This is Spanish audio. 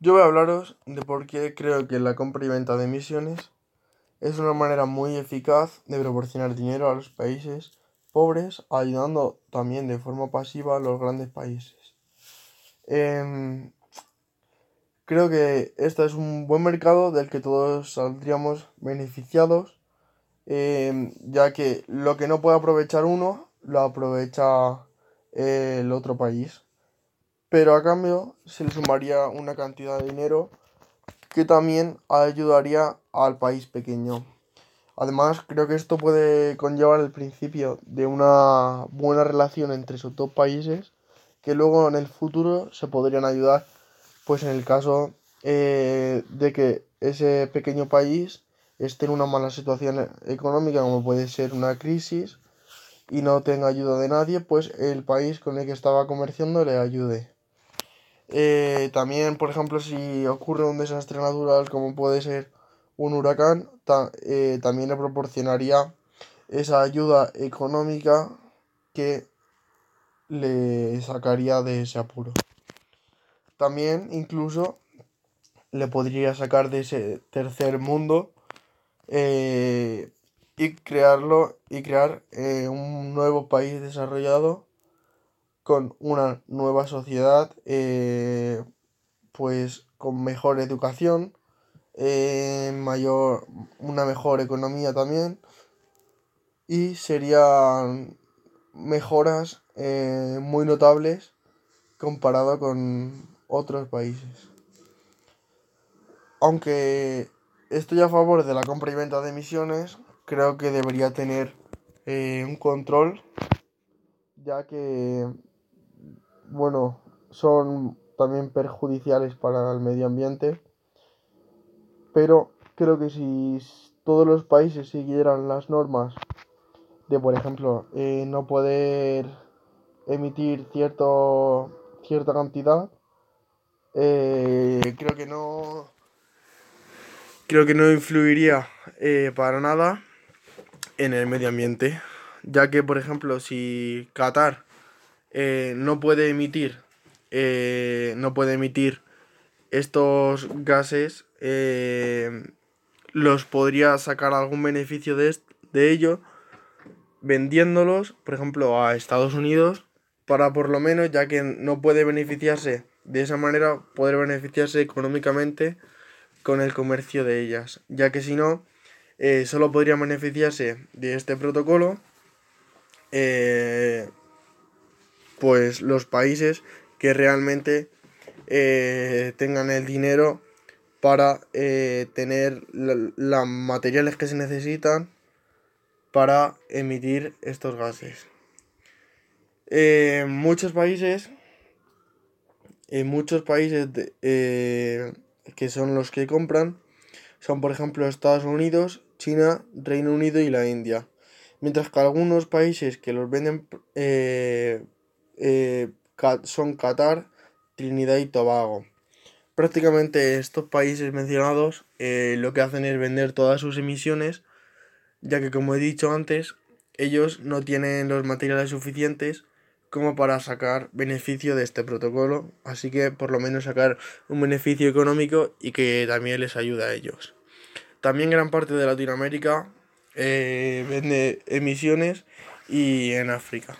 Yo voy a hablaros de por qué creo que la compra y venta de emisiones es una manera muy eficaz de proporcionar dinero a los países pobres, ayudando también de forma pasiva a los grandes países. Em, creo que este es un buen mercado del que todos saldríamos beneficiados, em, ya que lo que no puede aprovechar uno, lo aprovecha el otro país pero a cambio se le sumaría una cantidad de dinero que también ayudaría al país pequeño. Además, creo que esto puede conllevar el principio de una buena relación entre esos dos países que luego en el futuro se podrían ayudar, pues en el caso eh, de que ese pequeño país esté en una mala situación económica, como puede ser una crisis, y no tenga ayuda de nadie, pues el país con el que estaba comerciando le ayude. Eh, también, por ejemplo, si ocurre un desastre natural como puede ser un huracán, eh, también le proporcionaría esa ayuda económica que le sacaría de ese apuro. También incluso le podría sacar de ese tercer mundo eh, y crearlo y crear un nuevo país desarrollado con una nueva sociedad, eh, pues con mejor educación, eh, mayor, una mejor economía también y serían mejoras eh, muy notables comparado con otros países. Aunque estoy a favor de la compra y venta de emisiones, creo que debería tener un control, ya que bueno, son también perjudiciales para el medio ambiente, pero creo que si todos los países siguieran las normas de, por ejemplo, eh, no poder emitir cierto, cierta cantidad, eh, creo que no creo que no influiría eh, para nada en el medio ambiente, ya que, por ejemplo, si Qatar eh, no puede emitir eh, no puede emitir estos gases eh, los podría sacar algún beneficio de, de ello vendiéndolos por ejemplo a Estados Unidos para por lo menos ya que no puede beneficiarse de esa manera poder beneficiarse económicamente con el comercio de ellas. Ya que si no solo podría beneficiarse de este protocolo pues los países que realmente eh, tengan el dinero para eh, tener los materiales que se necesitan para emitir estos gases. en muchos países, en muchos países eh, que son los que compran, son por ejemplo Estados Unidos, China, Reino Unido y la India. Mientras que algunos países que los venden eh, son Qatar, Trinidad y Tobago. Prácticamente estos países mencionados eh, lo que hacen es vender todas sus emisiones, ya que como he dicho antes, ellos no tienen los materiales suficientes como para sacar beneficio de este protocolo, así que por lo menos sacar un beneficio económico y que también les ayuda a ellos. También gran parte de Latinoamérica eh, vende emisiones y en África.